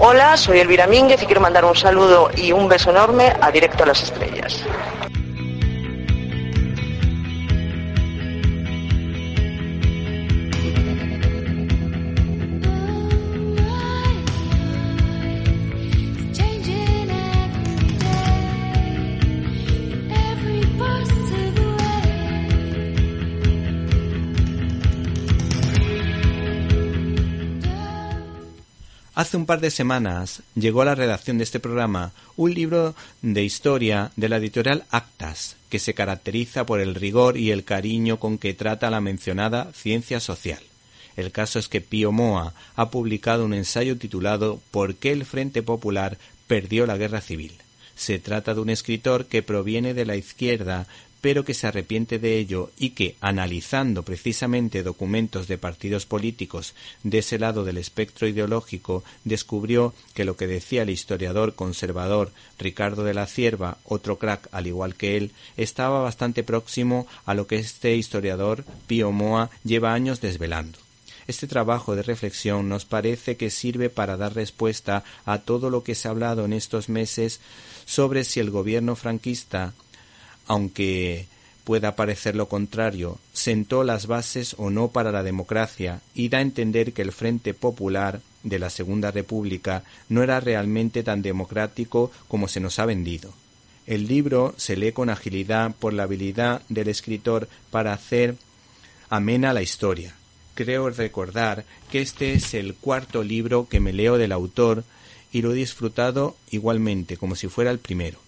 Hola, soy Elvira Mínguez y quiero mandar un saludo y un beso enorme a Directo a las Estrellas. Hace un par de semanas llegó a la redacción de este programa un libro de historia de la editorial Actas, que se caracteriza por el rigor y el cariño con que trata la mencionada ciencia social. El caso es que Pío Moa ha publicado un ensayo titulado ¿Por qué el Frente Popular perdió la guerra civil? Se trata de un escritor que proviene de la izquierda, pero que se arrepiente de ello y que, analizando precisamente documentos de partidos políticos de ese lado del espectro ideológico, descubrió que lo que decía el historiador conservador Ricardo de la Cierva, otro crack al igual que él, estaba bastante próximo a lo que este historiador Pío Moa lleva años desvelando. Este trabajo de reflexión nos parece que sirve para dar respuesta a todo lo que se ha hablado en estos meses sobre si el gobierno franquista aunque pueda parecer lo contrario, sentó las bases o no para la democracia y da a entender que el Frente Popular de la Segunda República no era realmente tan democrático como se nos ha vendido. El libro se lee con agilidad por la habilidad del escritor para hacer amena la historia. Creo recordar que este es el cuarto libro que me leo del autor y lo he disfrutado igualmente como si fuera el primero.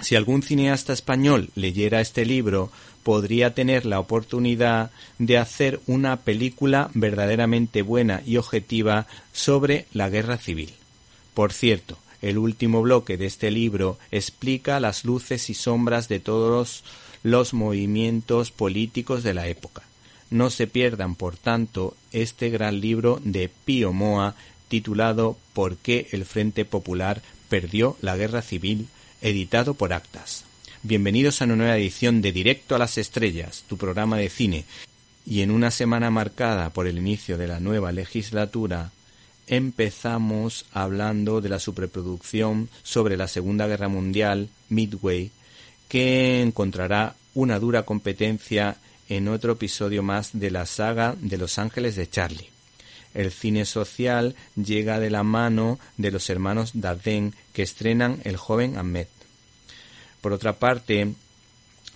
Si algún cineasta español leyera este libro, podría tener la oportunidad de hacer una película verdaderamente buena y objetiva sobre la guerra civil. Por cierto, el último bloque de este libro explica las luces y sombras de todos los movimientos políticos de la época. No se pierdan, por tanto, este gran libro de Pío Moa titulado ¿Por qué el Frente Popular perdió la guerra civil editado por Actas. Bienvenidos a una nueva edición de Directo a las Estrellas, tu programa de cine. Y en una semana marcada por el inicio de la nueva legislatura, empezamos hablando de la superproducción sobre la Segunda Guerra Mundial, Midway, que encontrará una dura competencia en otro episodio más de la saga de Los Ángeles de Charlie. El cine social llega de la mano de los hermanos Dardenne que estrenan El joven Ahmed. Por otra parte,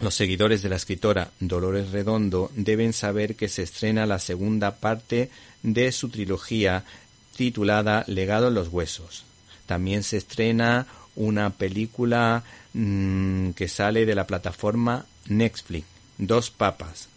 los seguidores de la escritora Dolores Redondo deben saber que se estrena la segunda parte de su trilogía titulada Legado en los Huesos. También se estrena una película mm, que sale de la plataforma Netflix, Dos Papas.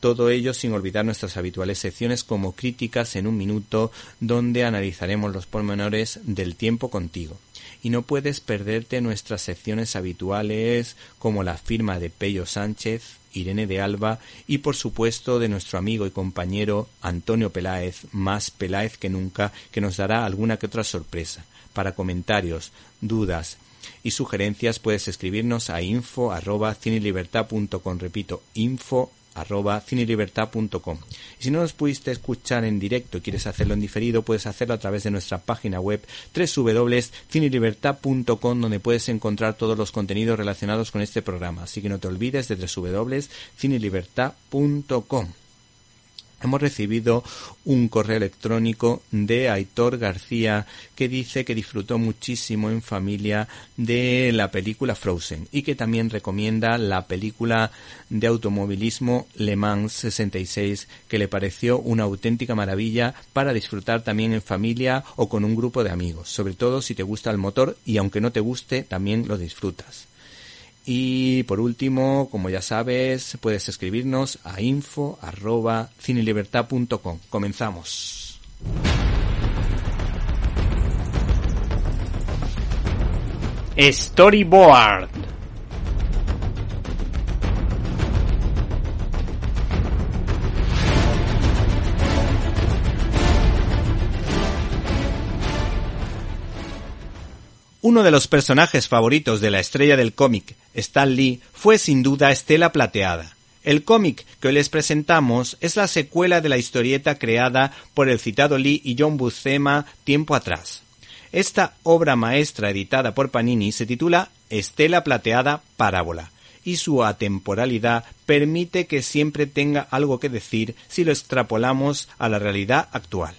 Todo ello sin olvidar nuestras habituales secciones como críticas en un minuto, donde analizaremos los pormenores del tiempo contigo y no puedes perderte nuestras secciones habituales como la firma de Pello Sánchez, Irene de Alba y por supuesto de nuestro amigo y compañero Antonio Peláez, más Peláez que nunca, que nos dará alguna que otra sorpresa. Para comentarios, dudas y sugerencias puedes escribirnos a info arroba repito info arroba cinelibertad.com. Y si no nos pudiste escuchar en directo y quieres hacerlo en diferido, puedes hacerlo a través de nuestra página web www.cinelibertad.com donde puedes encontrar todos los contenidos relacionados con este programa. Así que no te olvides de www.cinelibertad.com hemos recibido un correo electrónico de Aitor García que dice que disfrutó muchísimo en familia de la película Frozen y que también recomienda la película de automovilismo Le Mans 66 que le pareció una auténtica maravilla para disfrutar también en familia o con un grupo de amigos, sobre todo si te gusta el motor y aunque no te guste también lo disfrutas. Y por último, como ya sabes, puedes escribirnos a info Comenzamos. Storyboard Uno de los personajes favoritos de la estrella del cómic, Stan Lee, fue sin duda Estela Plateada. El cómic que hoy les presentamos es la secuela de la historieta creada por el citado Lee y John Buscema tiempo atrás. Esta obra maestra editada por Panini se titula Estela Plateada Parábola y su atemporalidad permite que siempre tenga algo que decir si lo extrapolamos a la realidad actual.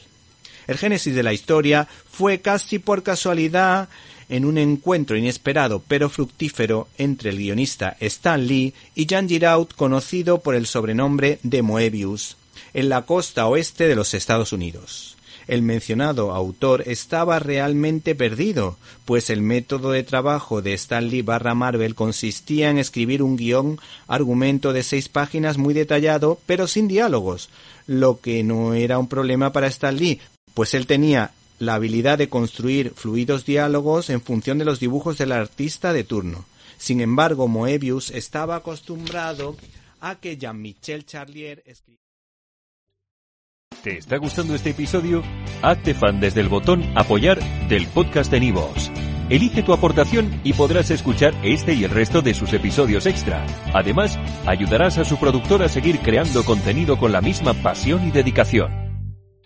El génesis de la historia fue casi por casualidad en un encuentro inesperado pero fructífero entre el guionista Stan Lee y Jan Giraud conocido por el sobrenombre de Moebius, en la costa oeste de los Estados Unidos. El mencionado autor estaba realmente perdido, pues el método de trabajo de Stan Lee barra Marvel consistía en escribir un guion argumento de seis páginas muy detallado, pero sin diálogos, lo que no era un problema para Stan Lee, pues él tenía la habilidad de construir fluidos diálogos en función de los dibujos del artista de turno. Sin embargo, Moebius estaba acostumbrado a que Jean-Michel Charlier escribiera. ¿Te está gustando este episodio? Hazte fan desde el botón Apoyar del podcast de Nivos. Elige tu aportación y podrás escuchar este y el resto de sus episodios extra. Además, ayudarás a su productor a seguir creando contenido con la misma pasión y dedicación.